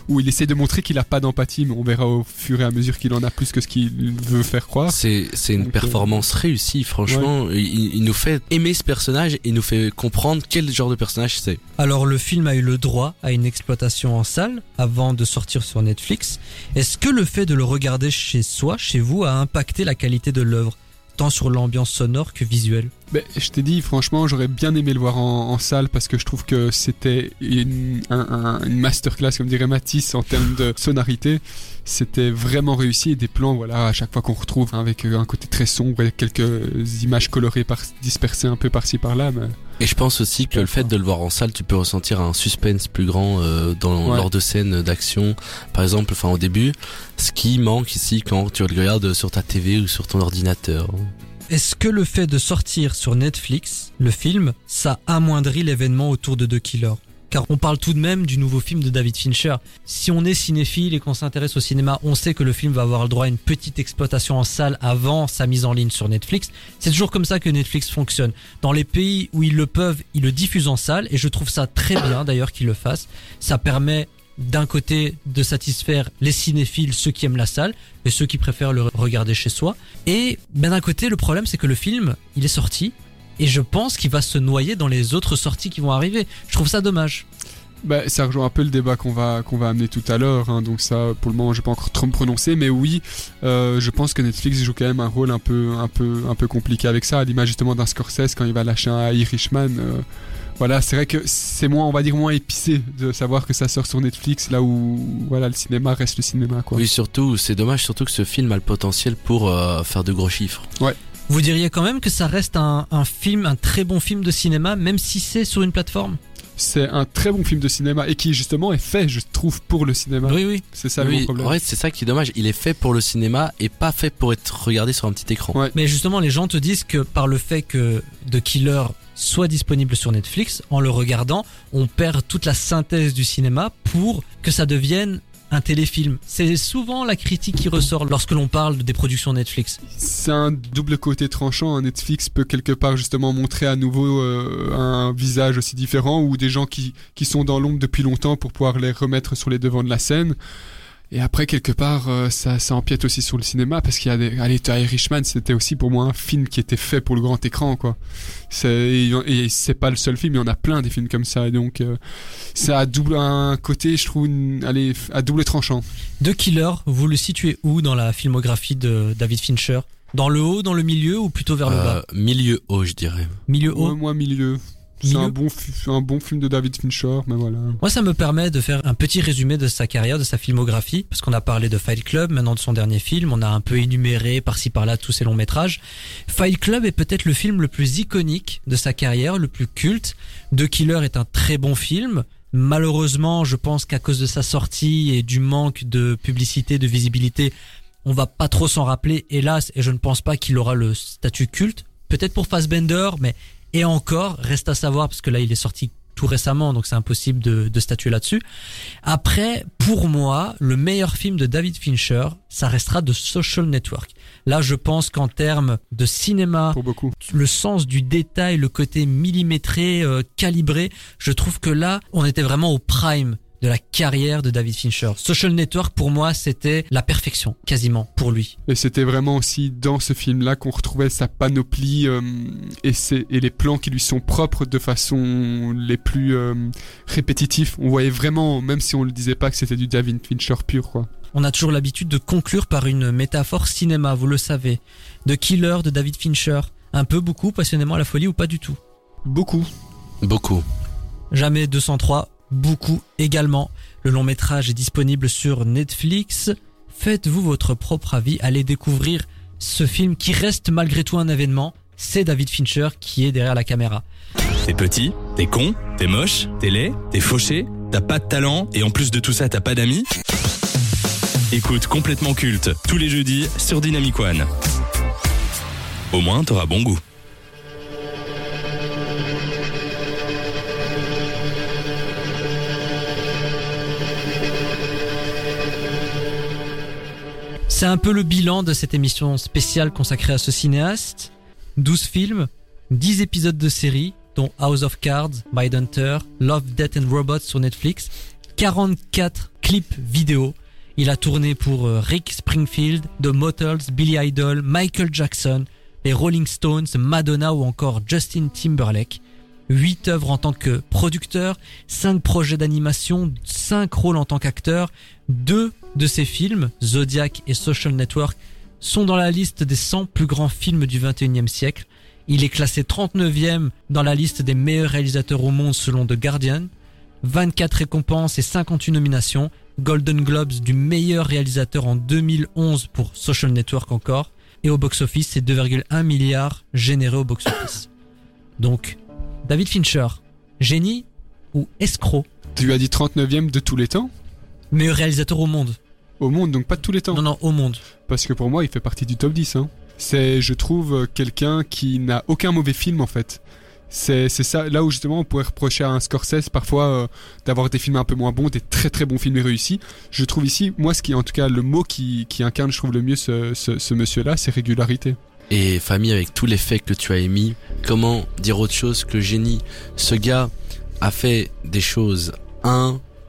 C: où il essaie de montrer qu'il a pas d'empathie, mais on verra au fur et à mesure qu'il en a plus que ce qu'il veut faire croire.
D: C'est c'est une
C: Donc, euh,
D: performance réussie franchement. Il, il nous fait aimer ce personnage et il nous fait comprendre quel genre de personnage c'est.
B: Alors le film a eu le droit à une exploitation en salle avant de sortir sur Netflix. Est-ce que le fait de le regarder chez soi, chez vous, a impacté la qualité de l'œuvre, tant sur l'ambiance sonore que visuelle
C: Ben, je t'ai dit, franchement, j'aurais bien aimé le voir en, salle parce que je trouve que c'était une, un- masterclass, comme dirait Matisse, en termes de sonorité. C'était vraiment réussi et des plans, voilà, à chaque fois qu'on retrouve avec euh, un côté très sombre et quelques images colorées dispersées un peu par-ci par-là. Mais...
D: Et je pense aussi que le fait de le voir en salle, tu peux ressentir un suspense plus grand euh, dans
C: Ouais.
D: lors de scènes d'action. Par exemple, enfin au début, ce qui manque ici quand tu le regardes sur ta TV ou sur ton ordinateur.
B: Est-ce que le fait de sortir sur Netflix, le film, ça amoindrit l'événement autour de The Killer? Car on parle tout de même du nouveau film de David Fincher. Si on est cinéphile et qu'on s'intéresse au cinéma, on sait que le film va avoir le droit à une petite exploitation en salle avant sa mise en ligne sur Netflix. C'est toujours comme ça que Netflix fonctionne. Dans les pays où ils le peuvent, ils le diffusent en salle et je trouve ça très bien d'ailleurs qu'ils le fassent. Ça permet d'un côté de satisfaire les cinéphiles, ceux qui aiment la salle, et ceux qui préfèrent le regarder chez soi. Et ben d'un côté, le problème c'est que le film, il est sorti, et je pense qu'il va se noyer dans les autres sorties qui vont arriver. Je trouve ça dommage.
C: Bah, ça rejoint un peu le débat qu'on va qu'on va amener tout à l'heure, hein, donc ça, pour le moment, je vais pas encore trop me prononcer, mais oui, euh, je pense que Netflix joue quand même un rôle un peu un peu un peu compliqué avec ça, à l'image justement d'un Scorsese quand il va lâcher un Irishman. euh, voilà, c'est vrai que c'est moins, on va dire moins épicé de savoir que ça sort sur Netflix, là où voilà le cinéma reste le cinéma, quoi.
D: Oui, surtout, c'est dommage surtout que ce film a le potentiel pour euh, faire de gros chiffres.
B: Vous diriez quand même que ça reste un, un film, un très bon film de cinéma, même si c'est sur une plateforme
C: c'est un très bon film de cinéma et qui justement est fait, je trouve, pour le cinéma.
B: Oui, oui.
C: C'est ça le
D: oui,
C: gros problème.
D: en fait, c'est ça qui est dommage. Il est fait pour le cinéma et pas fait pour être regardé sur un petit écran.
C: Ouais.
B: Mais justement, les gens te disent que par le fait que The Killer soit disponible sur Netflix, en le regardant, on perd toute la synthèse du cinéma pour que ça devienne un téléfilm. C'est souvent la critique qui ressort lorsque l'on parle des productions Netflix.
C: C'est un double côté tranchant. Netflix peut quelque part justement montrer à nouveau euh, un visage aussi différent ou des gens qui, qui sont dans l'ombre depuis longtemps pour pouvoir les remettre sur les devants de la scène. Et après, quelque part, euh, ça, ça empiète aussi sur le cinéma parce qu'il y a des. Allez, The Irishman, c'était aussi pour moi un film qui était fait pour le grand écran, quoi. C'est, et c'est pas le seul film, il y en a plein des films comme ça. Et donc, euh, ça a double, un côté, je trouve, une- allez, à double tranchant.
B: The Killer, vous le situez où dans la filmographie de David Fincher? Dans le haut, dans le milieu ou plutôt vers le
D: Euh,
B: bas?
D: milieu haut, je dirais.
B: Milieu haut?
C: Ouais, moi, milieu. C'est un bon, un bon film de David Fincher, mais voilà.
B: Moi, ça me permet de faire un petit résumé de sa carrière, de sa filmographie, parce qu'on a parlé de Fight Club, maintenant de son dernier film, on a un peu énuméré par-ci par-là tous ses longs métrages. Fight Club est peut-être le film le plus iconique de sa carrière, le plus culte. The Killer est un très bon film. Malheureusement, je pense qu'à cause de sa sortie et du manque de publicité, de visibilité, on va pas trop s'en rappeler, hélas, et je ne pense pas qu'il aura le statut culte. Peut-être pour Fassbender, mais et encore, reste à savoir, parce que là, il est sorti tout récemment, donc c'est impossible de, de statuer là-dessus. Après, pour moi, le meilleur film de David Fincher, ça restera de Social Network. Là, je pense qu'en termes de cinéma,
C: Pour beaucoup.
B: le sens du détail, le côté millimétré, euh, calibré, je trouve que là, on était vraiment au prime de la carrière de David Fincher. Social Network, pour moi, c'était la perfection, quasiment, pour lui.
C: Et c'était vraiment aussi dans ce film-là qu'on retrouvait sa panoplie euh, et, ses- et les plans qui lui sont propres de façon les plus euh, répétitifs. On voyait vraiment, même si on le disait pas, que c'était du David Fincher pur, quoi.
B: On a toujours l'habitude de conclure par une métaphore cinéma, vous le savez. De Killer de David Fincher. Un peu, beaucoup, passionnément à la folie ou pas du tout?
C: Beaucoup.
D: Beaucoup.
B: Jamais 203, beaucoup également. Le long métrage est disponible sur Netflix. Faites-vous votre propre avis, allez découvrir ce film qui reste malgré tout un événement. C'est David Fincher qui est derrière la caméra.
A: T'es petit, t'es con, t'es moche, t'es laid, t'es fauché, t'as pas de talent et en plus de tout ça t'as pas d'amis Écoute complètement culte tous les jeudis sur Dynamic One. Au moins t'auras bon goût.
B: C'est un peu le bilan de cette émission spéciale consacrée à ce cinéaste. 12 films, 10 épisodes de série, dont House of Cards, Mindhunter, Love, Death and Robots sur Netflix, 44 clips vidéo. Il a tourné pour euh, Rick Springfield, The Motels, Billy Idol, Michael Jackson, les Rolling Stones, Madonna ou encore Justin Timberlake. 8 œuvres en tant que producteur, 5 projets d'animation, 5 rôles en tant qu'acteur, deux de ses films, Zodiac et Social Network, sont dans la liste des 100 plus grands films du 21e siècle. Il est classé 39e dans la liste des meilleurs réalisateurs au monde selon The Guardian. 24 récompenses et 58 nominations. Golden Globes du meilleur réalisateur en 2011 pour Social Network encore. Et au box-office, c'est 2,1 milliards générés au box-office. Donc, David Fincher, génie ou escroc?
C: Tu as dit 39e de tous les temps?
B: Meilleur réalisateur au monde.
C: Au monde, donc pas de tous les temps.
B: Non, non, au monde.
C: Parce que pour moi, il fait partie du top 10. Hein. C'est, je trouve, quelqu'un qui n'a aucun mauvais film en fait. C'est, c'est ça, là où justement on pourrait reprocher à un Scorsese parfois euh, d'avoir des films un peu moins bons, des très très bons films réussis. Je trouve ici, moi, ce qui en tout cas le mot qui, qui incarne, je trouve le mieux ce, ce, ce monsieur-là, c'est régularité.
D: Et famille, avec tous les faits que tu as émis, comment dire autre chose que génie? Ce gars a fait des choses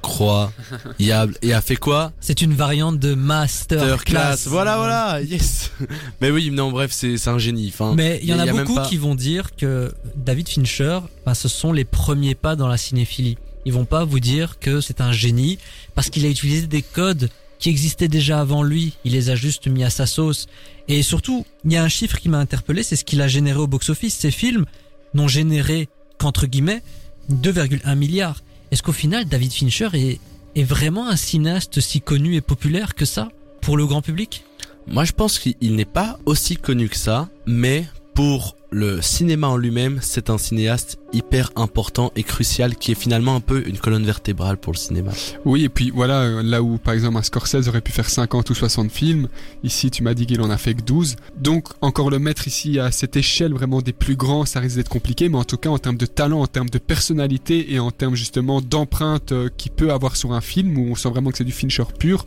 D: incroyables. Et a fait quoi
B: C'est une variante de master class.
D: Voilà, voilà, yes. Mais oui, non, bref, c'est un génie. Enfin,
B: Mais il y en a, beaucoup
D: pas-
B: qui vont dire que David Fincher, ben, ce sont les premiers pas dans la cinéphilie. Ils vont pas vous dire que c'est un génie parce qu'il a utilisé des codes qui existaient déjà avant lui. Il les a juste mis à sa sauce. Et surtout, il y a un chiffre qui m'a interpellé, c'est ce qu'il a généré au box-office. Ces films n'ont généré qu'entre guillemets 2,1 milliards. Est-ce qu'au final, David Fincher est, vraiment un cinéaste si connu et populaire que ça pour le grand public?
D: Moi, je pense qu'il n'est pas aussi connu que ça, mais pour le cinéma en lui-même, c'est un cinéaste hyper important et crucial qui est finalement un peu une colonne vertébrale pour le cinéma.
C: Oui, et puis voilà, là où par exemple un Scorsese aurait pu faire 50 ou 60 films, ici tu m'as dit qu'il en a fait que 12. Donc encore le mettre ici à cette échelle vraiment des plus grands, ça risque d'être compliqué, mais en tout cas en termes de talent, en termes de personnalité et en termes justement d'empreinte euh, qu'il peut avoir sur un film où on sent vraiment que c'est du Fincher pur,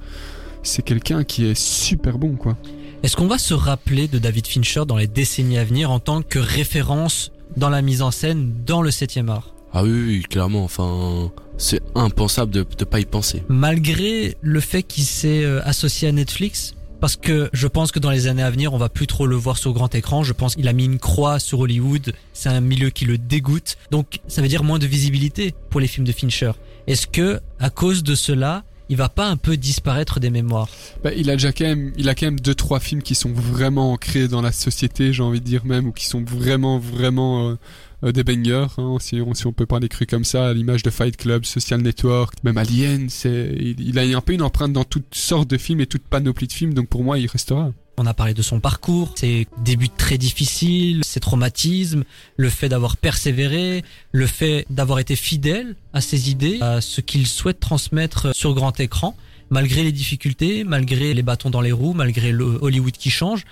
C: c'est quelqu'un qui est super bon quoi.
B: Est-ce qu'on va se rappeler de David Fincher dans les décennies à venir en tant que référence dans la mise en scène dans le 7 art?
D: Ah oui, oui, clairement, enfin, c'est impensable de ne pas y penser.
B: Malgré le fait qu'il s'est euh, associé à Netflix, parce que je pense que dans les années à venir, on va plus trop le voir sur grand écran. Je pense qu'il a mis une croix sur Hollywood. C'est un milieu qui le dégoûte. Donc, ça veut dire moins de visibilité pour les films de Fincher. Est-ce que, à cause de cela, il va pas un peu disparaître des mémoires.
C: Bah, il a déjà quand même, il a quand même deux trois films qui sont vraiment ancrés dans la société, j'ai envie de dire même, ou qui sont vraiment vraiment euh, des bangers, hein, si, on, si on peut parler cru comme ça, à l'image de Fight Club, Social Network, même Alien, c'est, il, il, a un peu une empreinte dans toutes sortes de films et toute panoplie de films, donc pour moi, il restera.
B: On a parlé de son parcours, ses débuts très difficiles, ses traumatismes, le fait d'avoir persévéré, le fait d'avoir été fidèle à ses idées, à ce qu'il souhaite transmettre sur grand écran, malgré les difficultés, malgré les bâtons dans les roues, malgré le Hollywood qui change.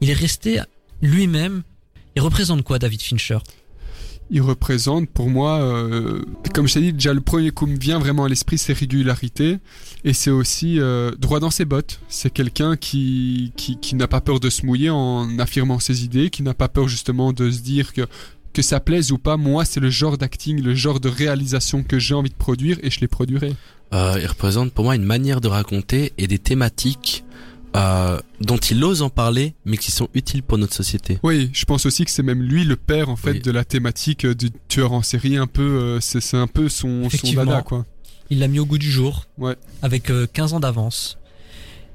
B: Il est resté lui-même. Il représente quoi David Fincher?
C: Il représente pour moi, euh, comme je t'ai dit, déjà le premier coup me vient vraiment à l'esprit, c'est régularité. Et c'est aussi euh, droit dans ses bottes. C'est quelqu'un qui, qui, n'a pas peur de se mouiller en affirmant ses idées, qui n'a pas peur justement de se dire que que ça plaise ou pas, moi c'est le genre d'acting, le genre de réalisation que j'ai envie de produire et je les produirai.
D: Euh, il représente pour moi une manière de raconter et des thématiques euh, dont il ose en parler, mais qui sont utiles pour notre société.
C: Oui, je pense aussi que c'est même lui le père en fait
D: Oui.
C: de la thématique euh, du tueur en série, un peu, euh, c'est un peu son, son dada quoi.
B: Il l'a mis au goût du jour,
C: Ouais.
B: avec euh, 15 ans d'avance.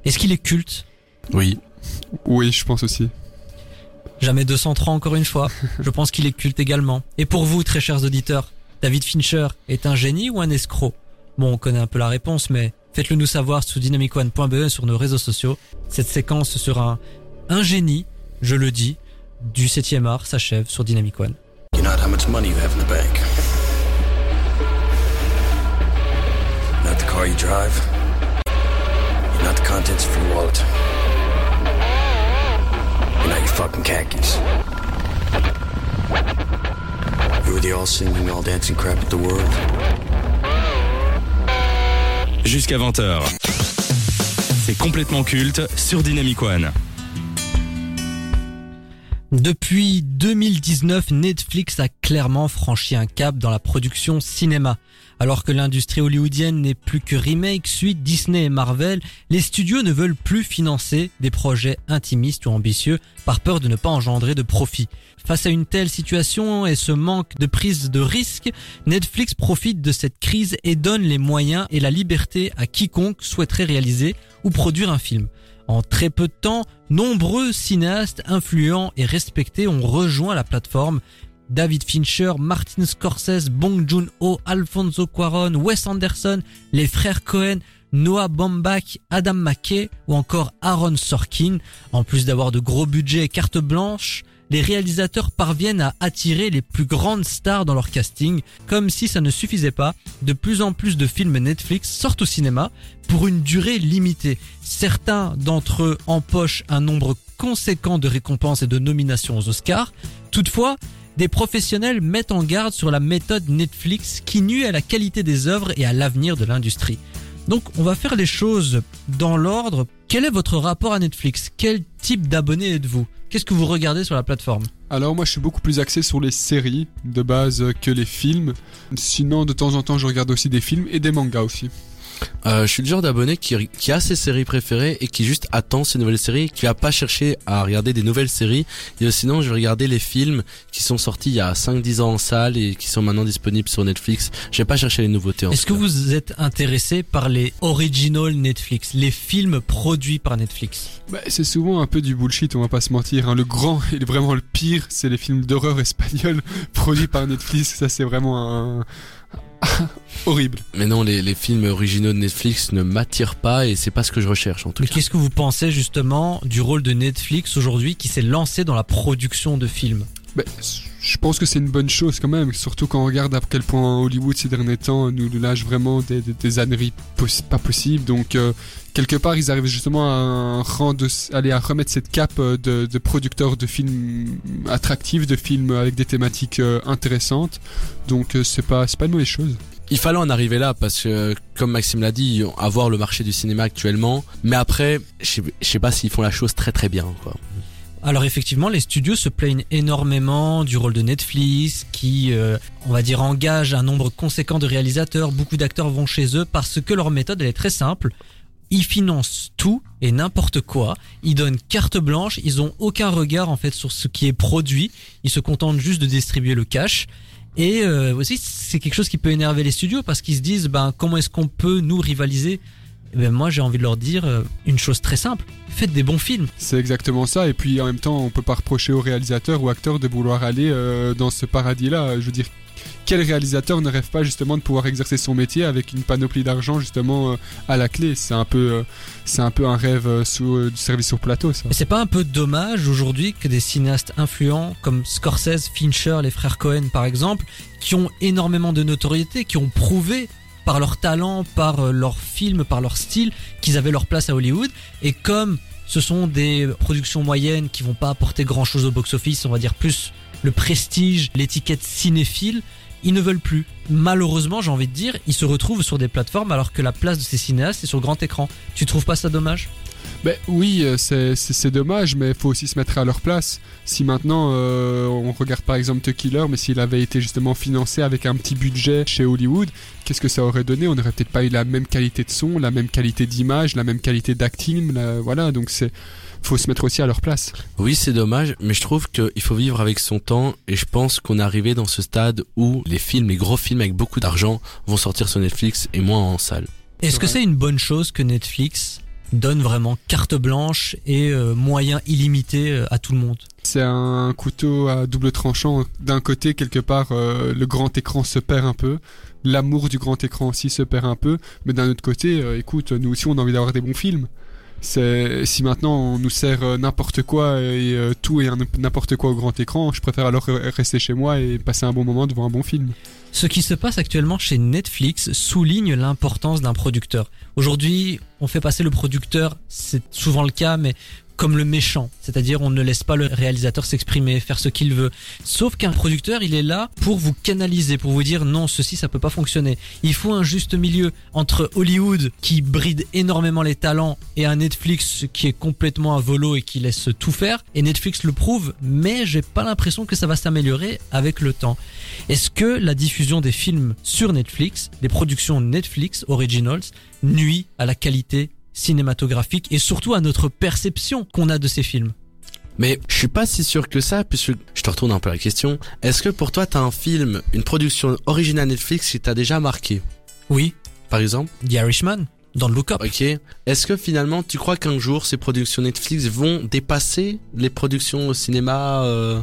B: Est-ce qu'il est culte?
D: Oui.
C: Oui, je pense aussi.
B: Jamais 203 encore une fois. Je pense qu'il est culte également. Et pour vous, très chers auditeurs, David Fincher est un génie ou un escroc? Bon, on connaît un peu la réponse, mais faites-le nous savoir sous dynamicone.be sur nos réseaux sociaux. Cette séquence sur un, un génie, je le dis, du 7 art s'achève sur Dynamic One.
F: You know how much money you have in the bank. Not the car you drive. You're not the contents of your wallet. You're not your fucking khakis. You're the all singing, all dancing crap of the world.
A: Jusqu'à 20h. C'est complètement culte sur Dynamic One.
B: Depuis 2019, Netflix a clairement franchi un cap dans la production cinéma. Alors que l'industrie hollywoodienne n'est plus que remake, suite Disney et Marvel, les studios ne veulent plus financer des projets intimistes ou ambitieux par peur de ne pas engendrer de profit. Face à une telle situation et ce manque de prise de risque, Netflix profite de cette crise et donne les moyens et la liberté à quiconque souhaiterait réaliser ou produire un film. En très peu de temps, nombreux cinéastes influents et respectés ont rejoint la plateforme. David Fincher, Martin Scorsese, Bong Joon-ho, Alfonso Cuarón, Wes Anderson, les frères Cohen, Noah Baumbach, Adam McKay ou encore Aaron Sorkin. En plus d'avoir de gros budgets et carte blanche, les réalisateurs parviennent à attirer les plus grandes stars dans leur casting. Comme si ça ne suffisait pas, de plus en plus de films Netflix sortent au cinéma pour une durée limitée. Certains d'entre eux empochent un nombre conséquent de récompenses et de nominations aux Oscars. Toutefois, des professionnels mettent en garde sur la méthode Netflix qui nuit à la qualité des œuvres et à l'avenir de l'industrie. Donc on va faire les choses dans l'ordre. Quel est votre rapport à Netflix? Quel type d'abonné êtes-vous? Qu'est-ce que vous regardez sur la plateforme?
C: Alors moi je suis beaucoup plus axé sur les séries de base que les films. Sinon de temps en temps je regarde aussi des films et des mangas aussi.
D: Euh, je suis le genre d'abonné qui, qui a ses séries préférées et qui juste attend ces nouvelles séries, qui va pas chercher à regarder des nouvelles séries. Et sinon, je vais regarder les films qui sont sortis il y a 5-10 ans en salle et qui sont maintenant disponibles sur Netflix. Je vais pas chercher les nouveautés. en
B: Est-ce que
D: cas.
B: vous êtes intéressé par les original Netflix, les films produits par Netflix?
C: Bah, c'est souvent un peu du bullshit, on va pas se mentir. hein. Le grand et vraiment le pire, c'est les films d'horreur espagnols produits par Netflix. Ça c'est vraiment un, Horrible.
D: Mais non, les, les films originaux de Netflix ne m'attirent pas et c'est pas ce que je recherche en tout
B: Mais
D: cas.
B: qu'est-ce que vous pensez justement du rôle de Netflix aujourd'hui qui s'est lancé dans la production de films?
C: Ben, je pense que c'est une bonne chose quand même, surtout quand on regarde à quel point Hollywood ces derniers temps nous lâche vraiment des, des, des âneries pas possibles. Donc euh, quelque part ils arrivent justement à, rendre, aller à remettre cette cape euh, de, de producteurs de films attractifs, de films avec des thématiques euh, intéressantes. Donc euh, c'est pas c'est pas une mauvaise chose.
D: Il fallait en arriver là parce que, comme Maxime l'a dit, avoir le marché du cinéma actuellement. Mais après, je sais- je sais pas s'ils font la chose très très bien. Quoi.
B: Alors effectivement, les studios se plaignent énormément du rôle de Netflix, qui, euh, on va dire, engage un nombre conséquent de réalisateurs. Beaucoup d'acteurs vont chez eux parce que leur méthode elle est très simple. Ils financent tout et n'importe quoi. Ils donnent carte blanche. Ils ont aucun regard en fait sur ce qui est produit. Ils se contentent juste de distribuer le cash. Et euh, aussi, c'est quelque chose qui peut énerver les studios parce qu'ils se disent, ben comment est-ce qu'on peut nous rivaliser? Eh ben moi, j'ai envie de leur dire euh, une chose très simple faites des bons films.
C: C'est exactement ça. Et puis en même temps, on peut pas reprocher aux réalisateurs ou acteurs de vouloir aller euh, dans ce paradis-là. Je veux dire, quel réalisateur ne rêve pas justement de pouvoir exercer son métier avec une panoplie d'argent justement euh, à la clé? C'est un peu, euh, c'est un peu un rêve euh, sous du service sur plateau, ça.
B: C'est pas un peu dommage aujourd'hui que des cinéastes influents comme Scorsese, Fincher, les frères Cohen par exemple, qui ont énormément de notoriété, qui ont prouvé par leur talent, par leur film, par leur style, qu'ils avaient leur place à Hollywood. Et comme ce sont des productions moyennes qui vont pas apporter grand chose au box-office, on va dire plus le prestige, l'étiquette cinéphile, ils ne veulent plus. Malheureusement, j'ai envie de dire, ils se retrouvent sur des plateformes alors que la place de ces cinéastes est sur grand écran. Tu trouves pas ça dommage?
C: Ben oui, euh, c'est- c'est c'est dommage, mais il faut aussi se mettre à leur place. Si maintenant euh, on regarde par exemple The Killer, mais s'il avait été justement financé avec un petit budget chez Hollywood, qu'est-ce que ça aurait donné? On n'aurait peut-être pas eu la même qualité de son, la même qualité d'image, la même qualité d'acting. la- Voilà, donc c'est faut se mettre aussi à leur place.
D: Oui, c'est dommage, mais je trouve qu'il faut vivre avec son temps et je pense qu'on est arrivé dans ce stade où les films, les gros films avec beaucoup d'argent vont sortir sur Netflix et moins en salle.
B: Est-ce que c'est une bonne chose que Netflix donne vraiment carte blanche et euh, moyens illimités euh, à tout le monde
C: C'est un couteau à double tranchant. D'un côté, quelque part, euh, le grand écran se perd un peu. L'amour du grand écran aussi se perd un peu. Mais d'un autre côté, euh, écoute, nous aussi, on a envie d'avoir des bons films. C'est si maintenant on nous sert n'importe quoi et tout et n'importe quoi au grand écran, je préfère alors rester chez moi et passer un bon moment devant un bon film.
B: Ce qui se passe actuellement chez Netflix souligne l'importance d'un producteur. Aujourd'hui, on fait passer le producteur, c'est souvent le cas, mais comme le méchant, c'est-à-dire on ne laisse pas le réalisateur s'exprimer, faire ce qu'il veut. Sauf qu'un producteur, il est là pour vous canaliser, pour vous dire non, ceci ça peut pas fonctionner. Il faut un juste milieu entre Hollywood qui bride énormément les talents et un Netflix qui est complètement à volo et qui laisse tout faire. Et Netflix le prouve, mais j'ai pas l'impression que ça va s'améliorer avec le temps. Est-ce que la diffusion des films sur Netflix, des productions Netflix Originals, nuit à la qualité cinématographique et surtout à notre perception qu'on a de ces films
D: Mais je suis pas si sûr que ça, puisque je te retourne un peu la question. Est-ce que pour toi, t'as un film, une production originale Netflix qui t'a déjà marqué?
B: Oui,
D: Par exemple?
B: The Irishman, dans le Look Up.
D: Ok. Est-ce que finalement, tu crois qu'un jour, ces productions Netflix vont dépasser les productions au cinéma euh?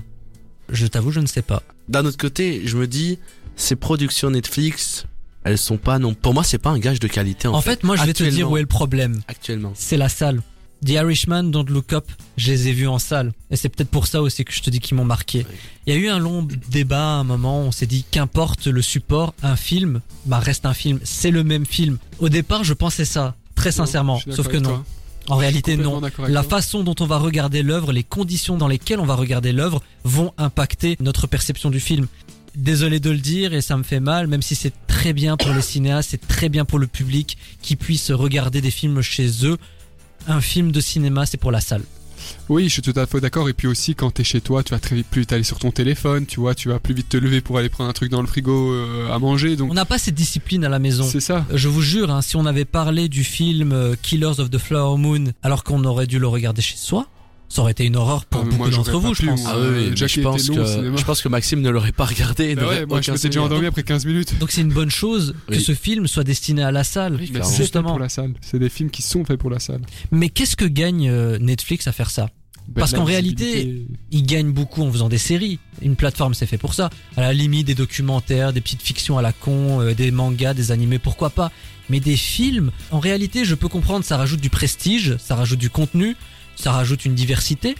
B: Je t'avoue, je ne sais pas.
D: D'un autre côté, je me dis, ces productions Netflix, elles sont pas non. Pour moi, c'est pas un gage de qualité. En,
B: En fait, moi je vais te dire où est le problème.
D: Actuellement.
B: C'est la salle. The Irishman, Don't Look Up, je les ai vus en salle. Et c'est peut-être pour ça aussi que je te dis qu'ils m'ont marqué. Il y a eu un long débat à un moment, on s'est dit qu'importe le support, un film, bah reste un film, c'est le même film. Au départ, je pensais ça, très sincèrement, sauf que non.
C: toi.
B: En réalité, non. La
C: toi.
B: façon dont on va regarder l'œuvre, les conditions dans lesquelles on va regarder l'œuvre vont impacter notre perception du film. Désolé de le dire et ça me fait mal, même si c'est très bien pour les cinéastes, c'est très bien pour le public qui puisse regarder des films chez eux. Un film de cinéma, c'est pour la salle.
C: Oui, je suis tout à fait d'accord. Et puis aussi, quand t'es chez toi, tu vas très vite plus vite aller sur ton téléphone, tu vois, tu vas plus vite te lever pour aller prendre un truc dans le frigo euh, à manger. Donc
B: On n'a pas cette discipline à la maison.
C: c'est ça.
B: Je vous jure, hein, si on avait parlé du film euh, Killers of the Flower Moon alors qu'on aurait dû le regarder chez soi, ça aurait été une horreur pour
C: Ah,
B: beaucoup d'entre vous, je pense.
D: Ah oui, je pense que je pense que Maxime ne l'aurait pas regardé.
C: Bah ouais, moi je m'étais déjà endormi après 15 minutes.
B: Donc c'est une bonne chose que
D: Oui.
B: ce film soit destiné à la salle.
D: Oui,
B: Justement.
C: pour la salle. C'est des films qui sont faits pour la salle.
B: Mais qu'est-ce que gagne euh, Netflix à faire ça?
C: Ben,
B: Parce qu'en réalité, ils gagnent beaucoup en faisant des séries. Une plateforme, c'est fait pour ça. À la limite, des documentaires, des petites fictions à la con, euh, des mangas, des animés, pourquoi pas. Mais des films, en réalité, je peux comprendre, ça rajoute du prestige, ça rajoute du contenu, ça rajoute une diversité.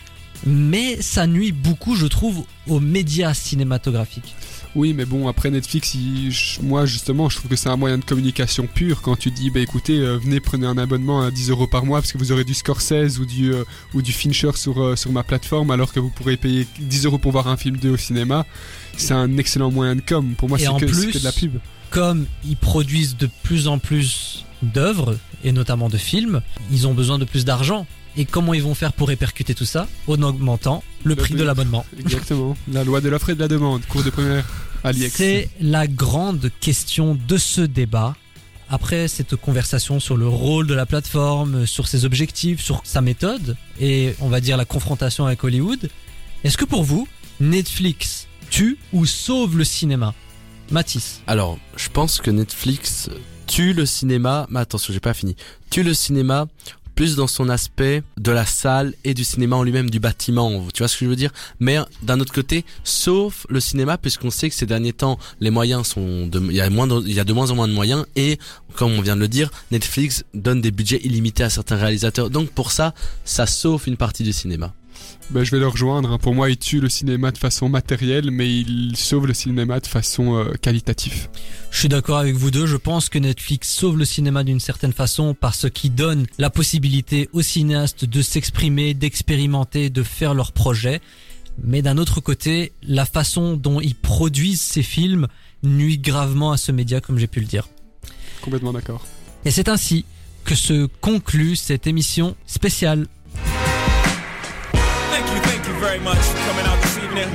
B: Mais ça nuit beaucoup, je trouve, aux médias cinématographiques.
C: Oui, mais bon, après Netflix, il- moi justement, je trouve que c'est un moyen de communication pur quand tu dis, bah écoutez, euh, venez prenez un abonnement à 10 euros par mois parce que vous aurez du Scorsese ou du euh, ou du Fincher sur euh, sur ma plateforme, alors que vous pourrez payer 10 euros pour voir un film 2 au cinéma. C'est un excellent moyen de com. Pour moi, c'est que,
B: plus-
C: que de la pub.
B: Comme ils produisent de plus en plus d'œuvres, et notamment de films, ils ont besoin de plus d'argent. Et comment ils vont faire pour répercuter tout ça En augmentant le
C: Le
B: prix
C: prix.
B: de l'abonnement.
C: Exactement. la loi de l'offre et de la demande. Cours de première. AliEx.
B: C'est la grande question de ce débat. Après cette conversation sur le rôle de la plateforme, sur ses objectifs, sur sa méthode, et on va dire la confrontation avec Hollywood, est-ce que pour vous, Netflix tue ou sauve le cinéma? Mathis
D: Alors, je pense que Netflix tue le cinéma, mais attention, j'ai pas fini. Tue le cinéma plus dans son aspect de la salle et du cinéma en lui-même, du bâtiment, tu vois ce que je veux dire? Mais d'un autre côté, sauf le cinéma, puisqu'on sait que ces derniers temps, les moyens sont, il il y a de moins en moins de moyens, et comme on vient de le dire, Netflix donne des budgets illimités à certains réalisateurs. Donc pour ça, ça sauve une partie du cinéma.
C: Ben, je vais le rejoindre. hein. Pour moi, il tue le cinéma de façon matérielle, mais il sauve le cinéma de façon euh, qualitative.
B: Je suis d'accord avec vous deux, je pense que Netflix sauve le cinéma d'une certaine façon parce qu'il donne la possibilité aux cinéastes de s'exprimer, d'expérimenter, de faire leurs projets. Mais d'un autre côté, la façon dont ils produisent ces films nuit gravement à ce média, comme j'ai pu le dire.
C: Complètement d'accord.
B: Et c'est ainsi que se conclut cette émission spéciale.
G: Very much for coming out this evening.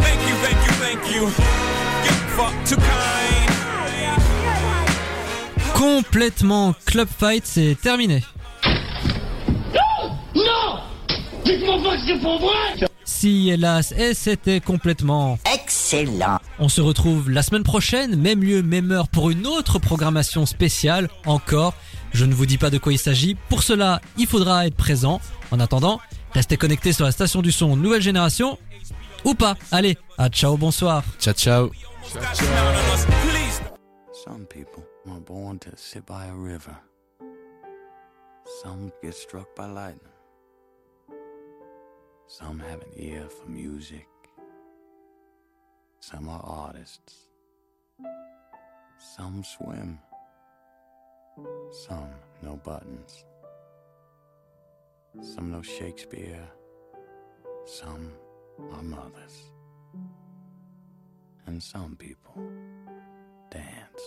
G: Thank you, thank you, thank you. Get fuck too kind.
B: Complètement Club Fight, c'est terminé.
H: Non Dites-moi pas que c'est pour moi
B: Si, hélas, et c'était complètement
I: Excellent.
B: On se retrouve la semaine prochaine, même lieu, même heure, pour une autre programmation spéciale. Encore, je ne vous dis pas de quoi il s'agit. Pour cela, il faudra être présent. En attendant, restez connectés sur la station du son Nouvelle Génération. Ou pas. Allez, à ciao, bonsoir.
D: Ciao, ciao.
F: Some people were born to sit by a river. Some get struck by lightning. Some have an ear for music. Some are artists. Some swim. Some know buttons. Some know Shakespeare, some are mothers, and some people dance.